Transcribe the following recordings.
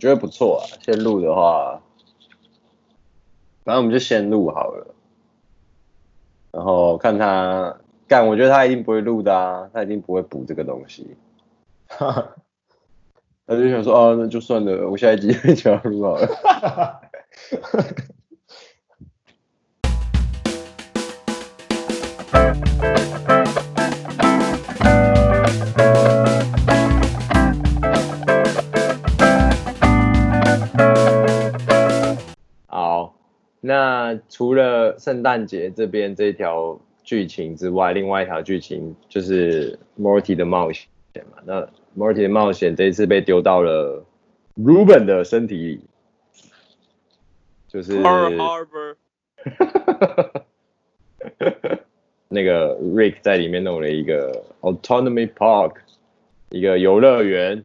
觉得不错啊。先录的话，反正我们就先录好了，然后看他干，我觉得他一定不会录的啊，他一定不会补这个东西。他就想说哦，那就算了，我下一集就要录好了。那除了圣诞节这边这条剧情之外，另外一条剧情就是 Morty 的冒险嘛。那 Morty 的冒险这一次被丢到了 Ruben 的身体里，就是 Harbor 那个 Rick 在里面弄了一个 Autonomy Park，一个游乐园。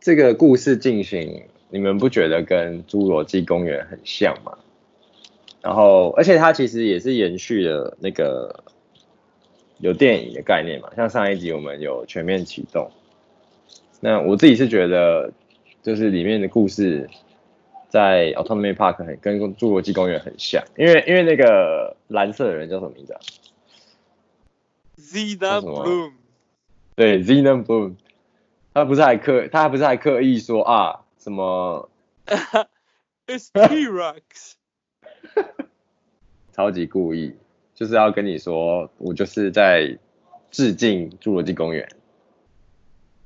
这个故事进行，你们不觉得跟侏罗纪公园很像吗？然后，而且它其实也是延续了那个有电影的概念嘛，像上一集我们有全面启动。那我自己是觉得，就是里面的故事在 Autonomy Park 很跟侏罗纪公园很像，因为因为那个蓝色的人叫什么名字啊？Xenon Bloom，对，Xenon Bloom，他不是还刻，他还不是还刻意说啊什么？It's T-Rex，超级故意，就是要跟你说，我就是在致敬侏罗纪公园。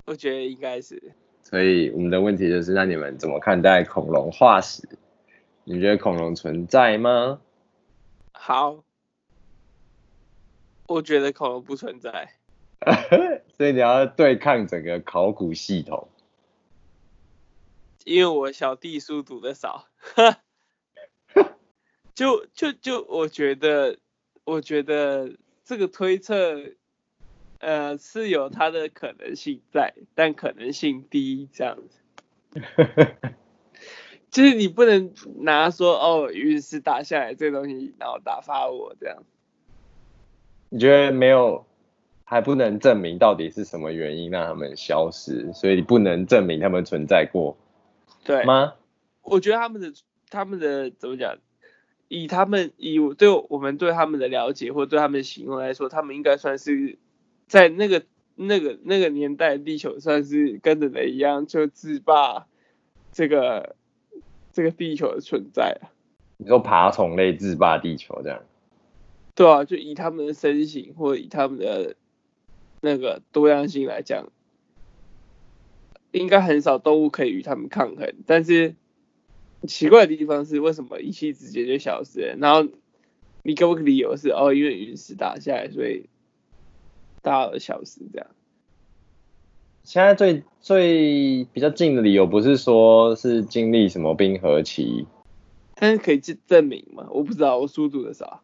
我觉得应该是。所以我们的问题就是，那你们怎么看待恐龙化石？你觉得恐龙存在吗？好。我觉得恐龙不存在，所以你要对抗整个考古系统。因为我小弟书读的少，就就就我觉得，我觉得这个推测，呃，是有它的可能性在，但可能性低这样子。就是你不能拿说哦，陨石打下来这个东西，然后打发我这样。你觉得没有，还不能证明到底是什么原因让他们消失，所以你不能证明他们存在过，对吗？我觉得他们的他们的怎么讲？以他们以对我们对他们的了解或对他们的行为来说，他们应该算是在那个那个那个年代，地球算是跟人类一样，就自霸这个这个地球的存在。你说爬虫类自霸地球这样？对啊，就以他们的身形或以他们的那个多样性来讲，应该很少动物可以与他们抗衡。但是奇怪的地方是，为什么一气之间就消失了？然后你给我个理由是，哦，因为陨石打下来，所以大而消失这样。现在最最比较近的理由不是说是经历什么冰河期，但是可以证证明吗？我不知道，我书读的少。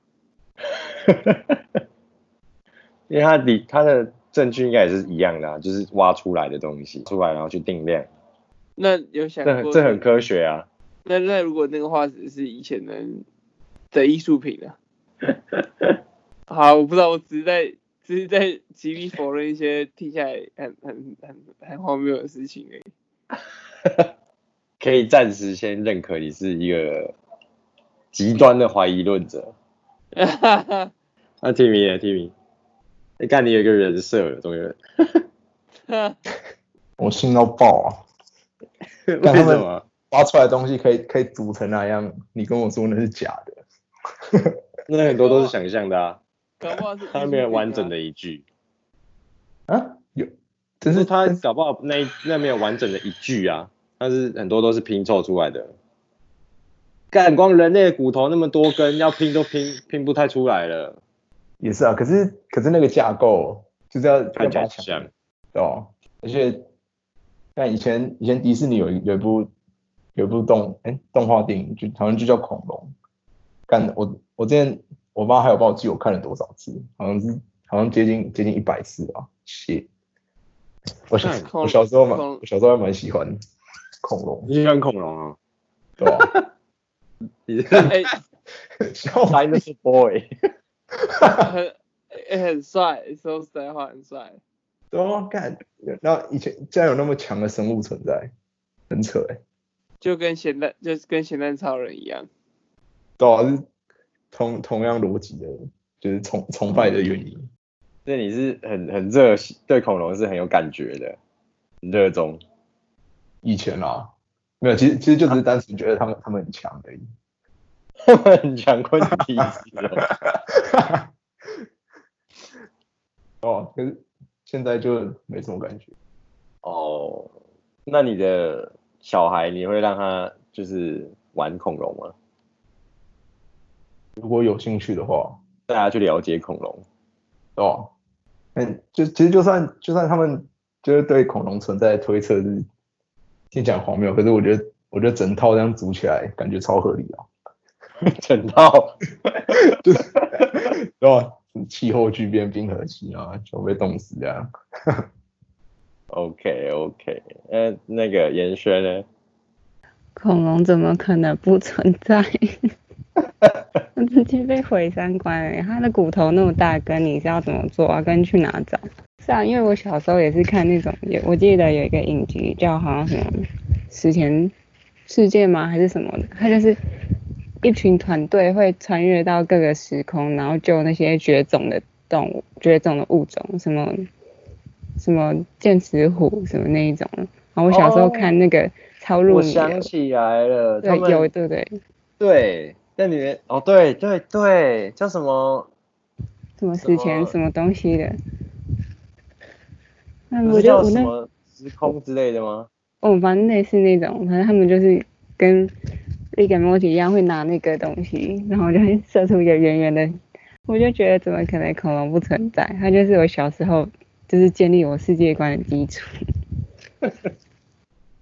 因为它的它的证据应该也是一样的啊，就是挖出来的东西出来，然后去定量。那有想过这这很科学啊？那那如果那个化石是以前的的艺术品呢？好，我不知道，我只是在只是在极力否认一些听起来很很很很荒谬的事情而已。可以暂时先认可你是一个极端的怀疑论者。哈哈哈，那 Timmy 呢？Timmy，你看你有一个人设了，终于。我信到爆啊！为什么？挖出来的东西可以可以组成那样？你跟我说那是假的？那很多都是想象的啊。搞不好是他没有完整的一句。啊？有？只是他搞不好那那没有完整的一句啊，但是很多都是拼凑出来的。干，光人类的骨头那么多根，要拼都拼拼不太出来了。也是啊，可是可是那个架构就是要看起来像，对哦。而且，像以前以前迪士尼有一有一部有一部动哎、欸、动画电影，就好像就叫恐龙。干，我我之前我妈还有帮我记我看了多少次，好像是好像接近接近一百次啊。谢。我小我小时候蛮我小时候还蛮喜欢恐龙。你喜欢恐龙啊？对吧？你 哎，小孩那是 boy，很很帅，说实在话很帅。对啊，干，那以前竟然有那么强的生物存在，很扯哎、欸。就跟咸蛋，就是跟咸蛋超人一样。对啊，是同同样逻辑的，就是崇崇拜的原因。所以你是很很热，对恐龙是很有感觉的，热衷。以前啊，没有，其实其实就只是单纯觉得他们他们很强而已。他 们很强，关你屁事 哦，可是现在就没什么感觉。哦，那你的小孩你会让他就是玩恐龙吗？如果有兴趣的话，大家去了解恐龙。哦，嗯，就其实就算就算他们就是对恐龙存在的推测是听起来荒谬，可是我觉得我觉得整套这样组起来感觉超合理啊。整套，就是，对吧？气候巨变、冰河期啊，就被冻死这样。OK OK，呃，那个严轩呢？恐龙怎么可能不存在？直接被毁三观了。它的骨头那么大根，你是要怎么做啊？跟去哪找？是啊，因为我小时候也是看那种，有我记得有一个影集叫好像什么《史前世界》吗？还是什么的？它就是。一群团队会穿越到各个时空，然后救那些绝种的动物、绝种的物种，什么什么剑齿虎什么那一种。然后我小时候看那个超入迷。我想起来了，对，有对对对，那里面哦，对对对，叫什么？什么史前什么东西的？那不是叫什么时空之类的吗？哦，反正类似那种，反正他们就是跟。一个摩羯一样会拿那个东西，然后就会射出一个圆圆的，我就觉得怎么可能恐龙不存在？它就是我小时候就是建立我世界观的基础。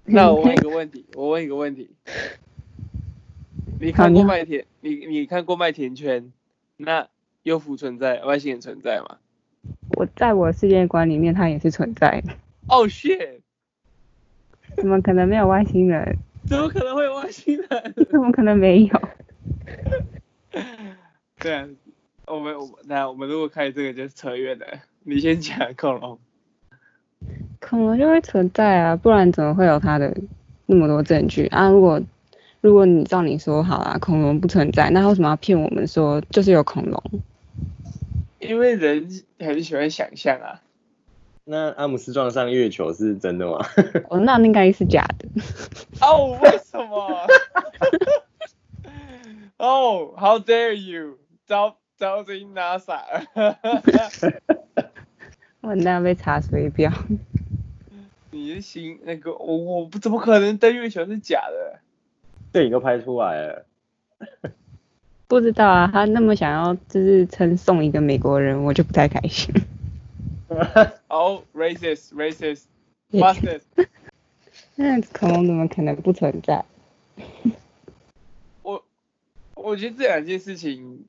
那我问一个问题，我问一个问题，你看过麦田？你你看过麦田圈？那幽浮存在，外星人存在吗？我在我世界观里面，它也是存在的。哦、oh,，shit！怎么可能没有外星人？怎么可能会有外星人？怎么可能没有？对啊，我们我那我们如果开这个就是扯远了。你先讲恐龙。恐龙就会存在啊，不然怎么会有它的那么多证据啊？如果如果你照你说好啊，恐龙不存在，那为什么要骗我们说就是有恐龙？因为人很喜欢想象啊。那阿姆斯壮上月球是真的吗？哦，那应该是假的。哦，为什么？哦、oh,，How dare you！招招进 NASA。我那被查水表。你的心那个，我我不怎么可能登月球是假的？电影都拍出来了。不知道啊，他那么想要就是称颂一个美国人，我就不太开心。哦、oh,，racist，racist，bastard。那恐龙怎么可能不存在？我我觉得这两件事情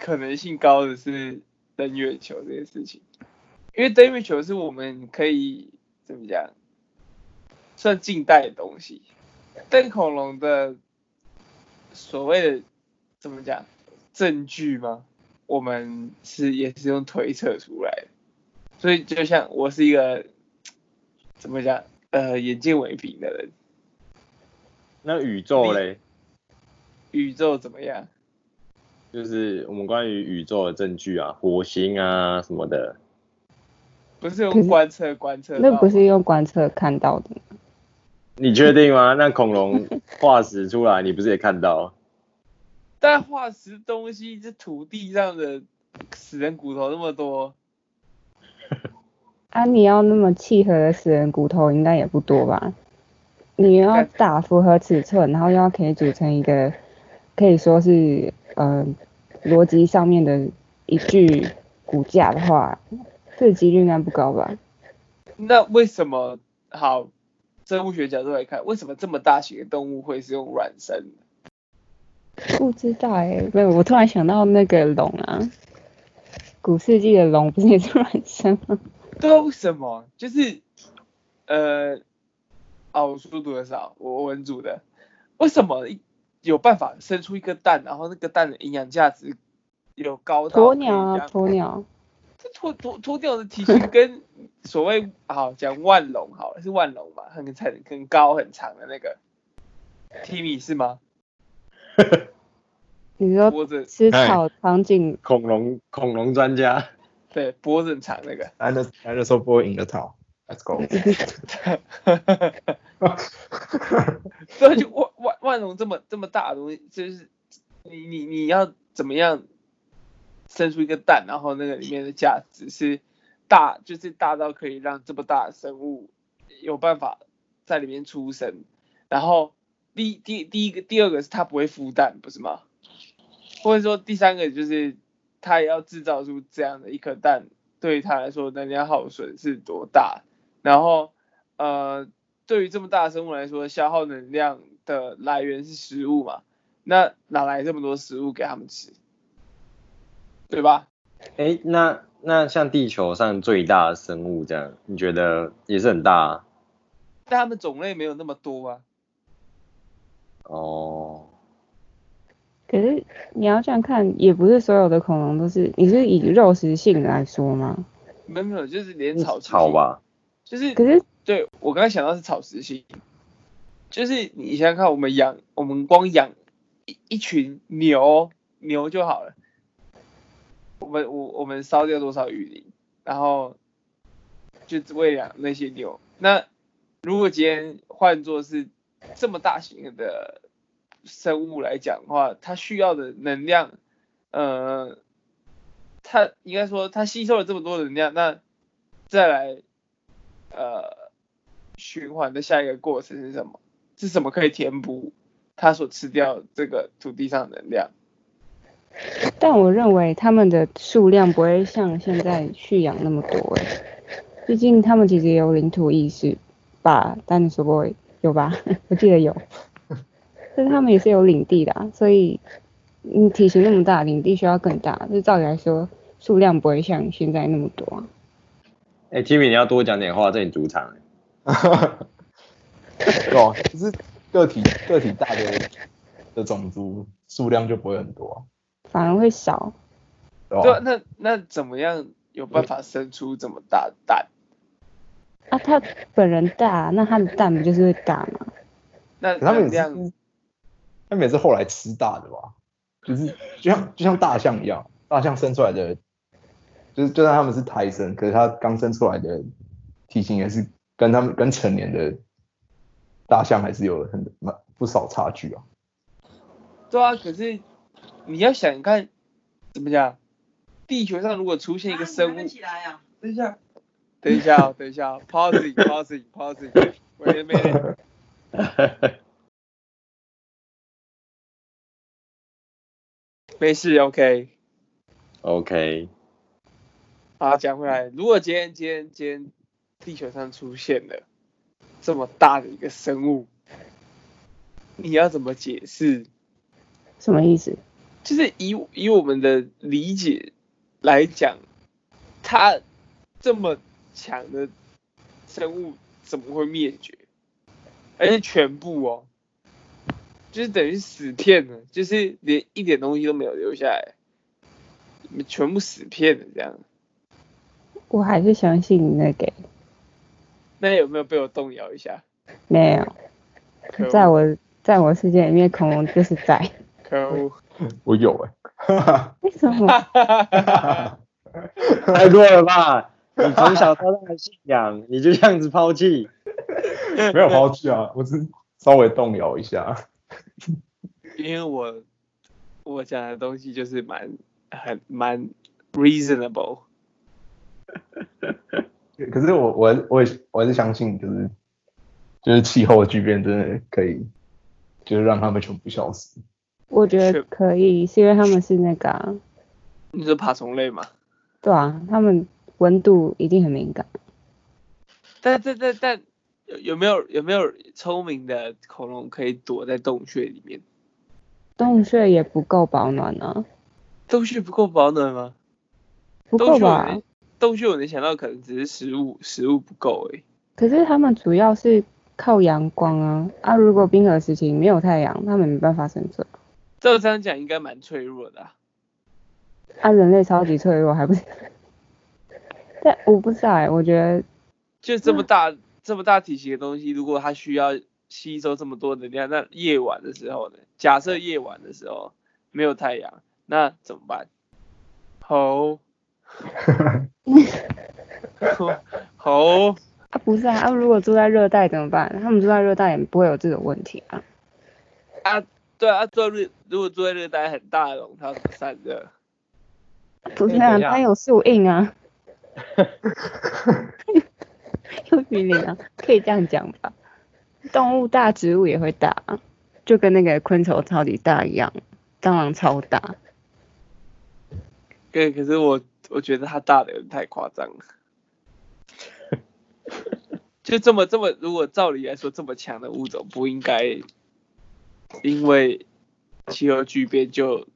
可能性高的是登月球这件事情，因为登月球是我们可以怎么讲，算近代的东西。登恐龙的所谓的怎么讲证据吗？我们是也是用推测出来的，所以就像我是一个怎么讲呃眼见为凭的人。那宇宙嘞？宇宙怎么样？就是我们关于宇宙的证据啊，火星啊什么的。不是用观测观测？那不是用观测看到的吗？你确定吗？那恐龙化石出来，你不是也看到？但化石东西，这土地上的死人骨头那么多，啊，你要那么契合的死人骨头应该也不多吧？你要打符合尺寸，然后又要可以组成一个可以说是呃逻辑上面的一句骨架的话，这个几率应该不高吧？那为什么好生物学角度来看，为什么这么大型的动物会是用卵生？不知道哎、欸，没有，我突然想到那个龙啊，古世纪的龙不是也是卵生吗？对，为什么？就是，呃，哦，我书读的少，我文组的，为什么有办法生出一个蛋，然后那个蛋的营养价值有高到？鸵鸟啊，鸵鸟。这鸵鸵鸵鸟的体型跟所谓好讲万龙好了，是万龙嘛，很很很高很长的那个 Timmy 是吗？你说脖子吃草场景恐龙恐龙专家，对脖子很长那个。Dinosaur Dinosaur Boy in the town。Let's go。对，就万万万龙这么这么大的东西，就是你你你要怎么样生出一个蛋，然后那个里面的价值是大，就是大到可以让这么大的生物有办法在里面出生。然后第第第一个第二个是它不会孵蛋，不是吗？或者说第三个就是它也要制造出这样的一颗蛋，对于它来说能量耗损是多大？然后呃。对于这么大的生物来说，消耗能量的来源是食物嘛？那哪来这么多食物给他们吃？对吧？哎，那那像地球上最大的生物这样，你觉得也是很大啊？但它们种类没有那么多啊。哦。可是你要这样看，也不是所有的恐龙都是，你是以肉食性来说吗？没有没有，就是连草草吧。就是。可是。对，我刚才想到是草食性，就是你想想看，我们养，我们光养一一群牛牛就好了，我们我我们烧掉多少雨林，然后就只喂养那些牛。那如果今天换作是这么大型的生物来讲的话，它需要的能量，呃，它应该说它吸收了这么多能量，那再来，呃。循环的下一个过程是什么？是什么可以填补它所吃掉这个土地上的能量？但我认为它们的数量不会像现在蓄养那么多哎，毕竟它们其实也有领土意识吧？但你说不会有吧？我记得有，但是它们也是有领地的啊，所以你体型那么大，领地需要更大，就照理来说数量不会像现在那么多啊。哎，Timmy，你要多讲点话，这你主场。哦，就是个体个体大的的种族数量就不会很多，反而会少。对，那那怎么样有办法生出这么大的蛋？啊，他本人大，那他的蛋不就是会大吗？那他们这样，他们也是后来吃大的吧？就是就像就像大象一样，大象生出来的，就是就算他们是胎生，可是他刚生出来的体型也是。跟他们跟成年的大象还是有很蛮不少差距啊。对啊，可是你要想看怎么讲？地球上如果出现一个生物，啊、起来啊、等一下，等一下、哦，等一下、哦、，pausing，pausing，pausing，喂，没没，没事，OK，OK。Okay. 好，讲回来，如果今天，今天，今天。地球上出现了这么大的一个生物，你要怎么解释？什么意思？就是以以我们的理解来讲，它这么强的生物怎么会灭绝？而且全部哦，就是等于死片了，就是连一点东西都没有留下来，全部死片了这样。我还是相信你那个。那有没有被我动摇一下？没有，在我在我世界里面，恐龙就是在。可恶，我有哎、欸。为什么？太弱了吧！你从小到大的信仰，你就这样子抛弃？没有抛弃啊，我只是稍微动摇一下。因为我我讲的东西就是蛮很蛮 reasonable。可是我我我也我还是相信，就是就是气候巨变真的可以，就是让他们全部消失。我觉得可以，是因为他们是那个、啊，你是爬虫类嘛？对啊，他们温度一定很敏感。但但但但有有没有有没有聪明的恐龙可以躲在洞穴里面？洞穴也不够保暖啊。洞穴不够保暖吗？不够吧。洞穴我能想到可能只是食物，食物不够诶。可是他们主要是靠阳光啊，啊如果冰河时期没有太阳，他们没办法生存。照这样讲应该蛮脆弱的啊。啊人类超级脆弱还不是？但我不知道哎，我觉得就这么大、嗯、这么大体型的东西，如果它需要吸收这么多能量，那夜晚的时候呢？假设夜晚的时候没有太阳，那怎么办？好，好啊，不是啊，啊，如果住在热带怎么办？他们住在热带也不会有这种问题啊。啊，对啊，住热如果住在热带很大的笼，它怎么散热？不是啊，它有树荫啊。有雨林啊，可以这样讲吧？动物大，植物也会大，就跟那个昆虫超级大一样，蟑螂超大。对，可是我我觉得它大的有点太夸张了。就这么这么，如果照理来说这么强的物种，不应该因为气候巨变就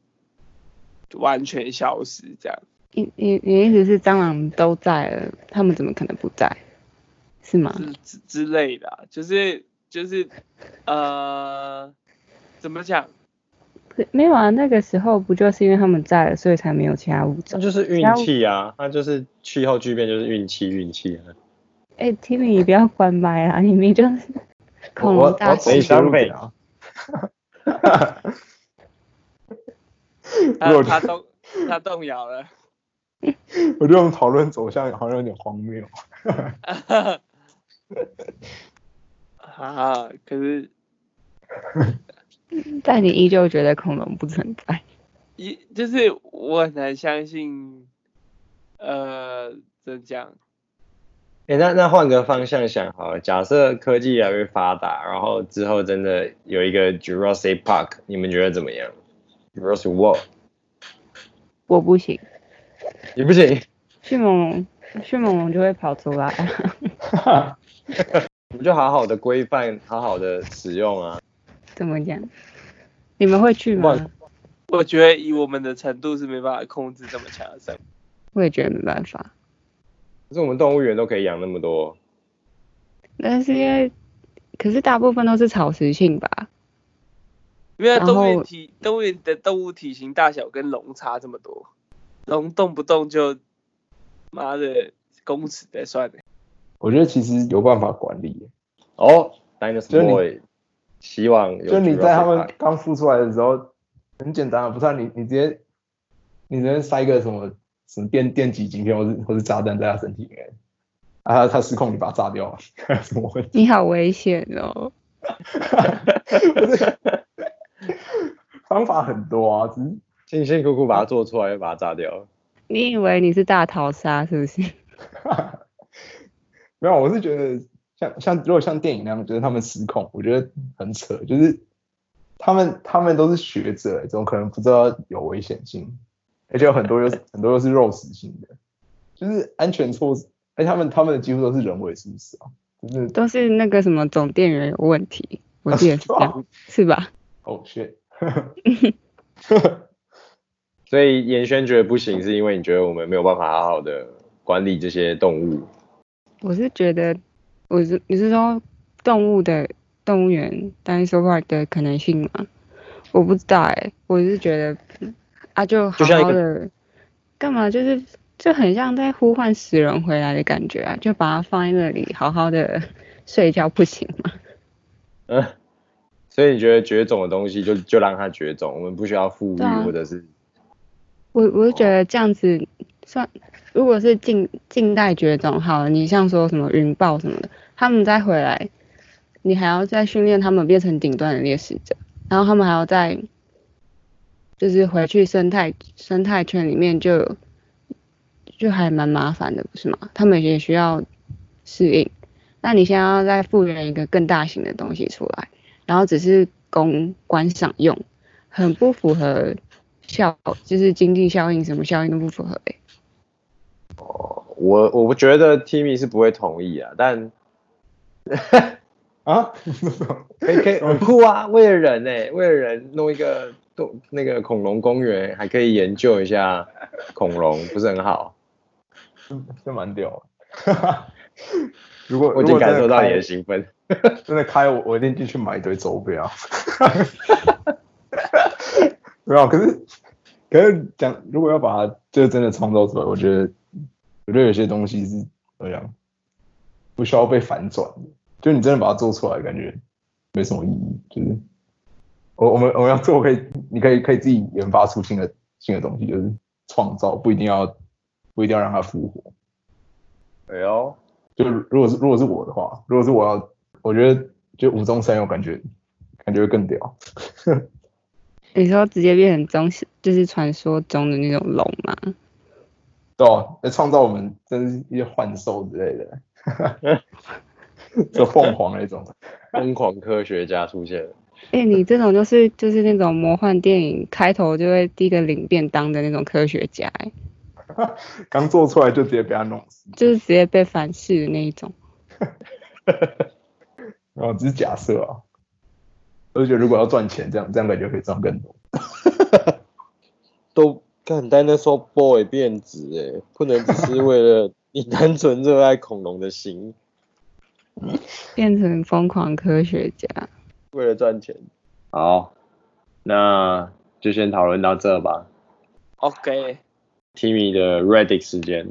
完全消失这样。你你你意思是蟑螂都在了，他们怎么可能不在？是吗？之之类的、啊，就是就是呃，怎么讲？没有啊，那个时候不就是因为他们在了，所以才没有其他物种。那就是运气啊，那就是气候巨变，就是运气运气啊。哎，Timmy，你不要关麦啊，你明明就是恐龙大师。没想法啊。他他动他动摇了。我觉得我们讨论走向好像有点荒谬。啊，可是，但你依旧觉得恐龙不存在？一就是我很难相信，呃，怎么讲？哎、欸，那那换个方向想好了，假设科技越来越发达，然后之后真的有一个 Jurassic Park，你们觉得怎么样？Jurassic World？我不行。你不行，迅猛龙，迅猛龙就会跑出来。我们就好好的规范，好好的使用啊。怎么讲？你们会去吗？我觉得以我们的程度是没办法控制这么强的生物。我也觉得没办法。可是我们动物园都可以养那么多。那是因为，可是大部分都是草食性吧？因为动物园体动物园的动物体型大小跟龙差这么多。龙动不动就，妈的公尺在算的。我觉得其实有办法管理。哦，Dinosaur Boy，希望就你在他们刚孵出来的时候，很简单啊，不是你你直接，你直接塞一个什么什么电电极晶片或是或是炸弹在他身体里面，啊，他失控你把他炸掉了，什么问题？你好危险哦。方法很多啊，只是。辛辛苦苦把它做出来，又把它炸掉。你以为你是大逃杀是不是？没有，我是觉得像像如果像电影那样，觉得他们失控，我觉得很扯。就是他们他们都是学者，怎么可能不知道有危险性？而且有很多又是很多又是肉食性的，就是安全措施。而且他们他们的几乎都是人为，是不是啊？就是都是那个什么总电源有问题，我记得是这样，是吧？哦，shit。所以严轩觉得不行，是因为你觉得我们没有办法好好的管理这些动物。我是觉得，我是你是说动物的动物园，Dinosaur Park 的可能性吗？我不知道哎、欸，我是觉得啊，就好好的干嘛，就是就很像在呼唤死人回来的感觉啊，就把它放在那里好好的 睡觉不行吗？嗯，所以你觉得绝种的东西就就让它绝种，我们不需要复育或者是。我我就觉得这样子算，如果是近近代绝种，好了，你像说什么云豹什么的，他们再回来，你还要再训练他们变成顶端的猎食者，然后他们还要再，就是回去生态生态圈里面就，就还蛮麻烦的，不是吗？他们也需要适应，那你现在要再复原一个更大型的东西出来，然后只是供观赏用，很不符合。效就是经济效应，什么效应都不符合诶、欸。哦，我我不觉得 Timmy 是不会同意啊，但啊，可以可以很酷啊，为了人呢、欸，为了人弄一个动那个恐龙公园，还可以研究一下恐龙，不是很好？是蛮屌的。如果我已经感受到你的兴奋，真的开我我一定进去买一堆周边啊。没有，可是可是讲，如果要把它就真的创造出来，我觉得我觉得有些东西是怎么样，不需要被反转的，就你真的把它做出来，感觉没什么意义。就是我我们我们要做，可以你可以可以自己研发出新的新的东西，就是创造，不一定要不一定要让它复活。哎呦，就如果是如果是我的话，如果是我要，我觉得就无中生有，感觉感觉会更屌。你说直接变成中，就是传说中的那种龙吗？对、哦，来创造我们真是一些幻兽之类的 就凤凰那种疯狂科学家出现了。哎、欸，你这种就是就是那种魔幻电影开头就会第一个领便当的那种科学家，哎，刚做出来就直接被他弄死，就是直接被反噬的那一种。然后只是假设啊。我就觉得如果要赚钱，这样这样感觉可以赚更多。都看 Dinosaur Boy 变质哎，不能只是为了 你单纯热爱恐龙的心，变成疯狂科学家，为了赚钱。好，那就先讨论到这吧。OK，Timmy 的 Reddit 时间。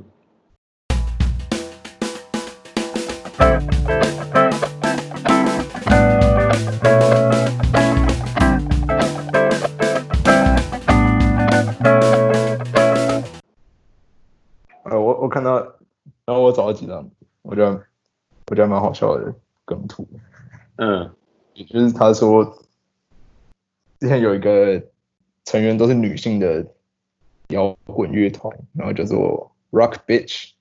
呃，我我看到，然后我找了几张，我觉得我觉得蛮好笑的梗图。嗯，也就是他说，之前有一个成员都是女性的摇滚乐团，然后叫做 Rock Bitch。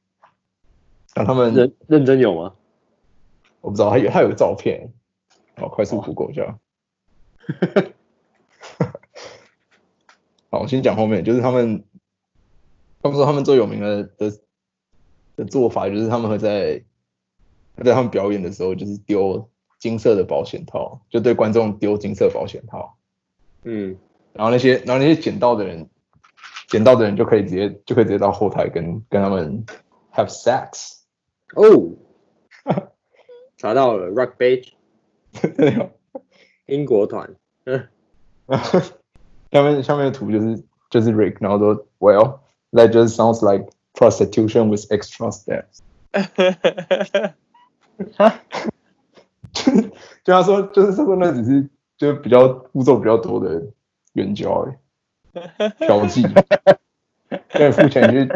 然后他们认认真有吗？我不知道，他有他有个照片，好，快速 Google 一下。好，我先讲后面，就是他们，他们说他们最有名的的。的做法就是他们会在在他们表演的时候，就是丢金色的保险套，就对观众丢金色保险套。嗯，然后那些然后那些捡到的人，捡到的人就可以直接就可以直接到后台跟跟他们 have sex。哦，查到了，Rock Bait，英国团。嗯，下面下面的图就是就是 Rick，然后说，Well，that just sounds like Prostitution with extra steps。哈，就他说，就是说那只是就比较步骤比较多的援交哎，调剂，对，付钱去，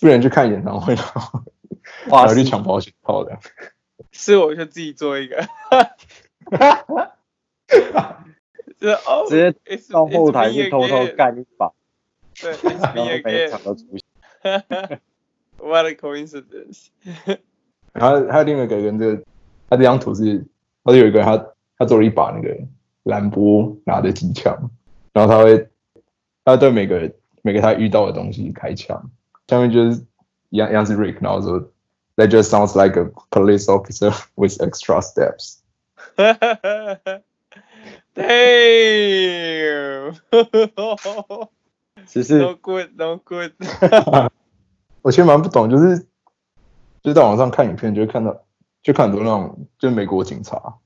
付钱去看演唱会，然后 花去抢保险套的。是我就自己做一个，哈哈，直接到后台去偷偷干一把，对，没抢到出现。What a coincidence！然后还有另外一个人，这个他这张图是，他就有一个他他做了一把那个兰博拿的机枪，然后他会他对每个每个他遇到的东西开枪，下面就是一样一样是 Rick，然后说 That just sounds like a police officer with extra steps。Damn！只是 No good, no good。我其实蛮不懂，就是就是在网上看影片，就会看到，就看很多那种，就是美国警察，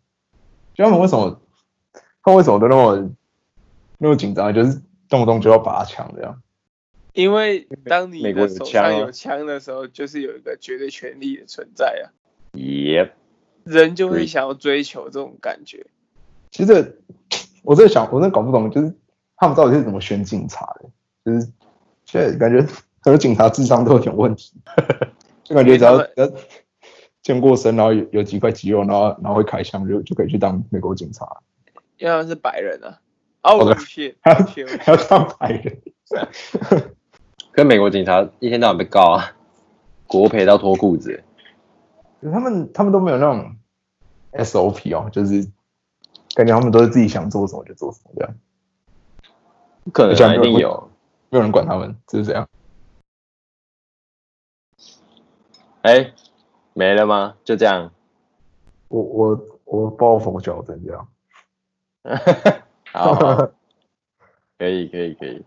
就他们为什么，他们为什么都那么那么紧张，就是动不动就要拔枪这样？因为当你的手上有枪的时候，就是有一个绝对权力的存在啊。Yep，人就会想要追求这种感觉。其实、这个、我在想，我真的搞不懂，就是他们到底是怎么选警察的？就是现在感觉。很多警察智商都有点问题，就感觉只要只要健过身，然后有有几块肌肉，然后然后会开枪，就就可以去当美国警察。因为他们是白人啊，哦，我去，还要还要当白人，跟美国警察一天到晚被告啊，国赔到脱裤子。他们他们都没有那种 SOP 哦，就是感觉他们都是自己想做什么就做什么这样。不可能一定有，没有人管他们，就是这样。哎、欸，没了吗？就这样？我我我抱佛脚，这样。好，好，可以可以可以。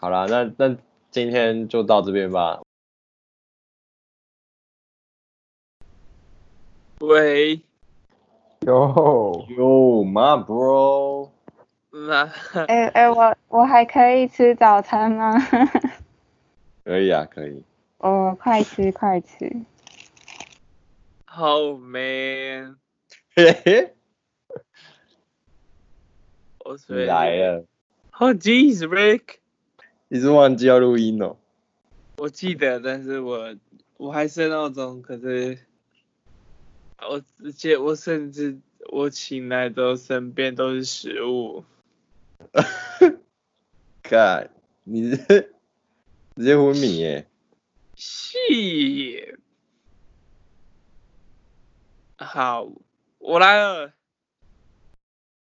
好了，那那今天就到这边吧。喂。哟哟，my bro。那。哎哎、我我还可以吃早餐吗？可以啊，可以。哦，快吃快吃。Oh man！嘿嘿，我你来了，Oh jeez, Rick！你是忘记要录音哦？我记得，但是我我还设闹钟，可是我直接我甚至我醒来之后身边都是食物。God！，你是直接昏迷耶？是。好，我来了。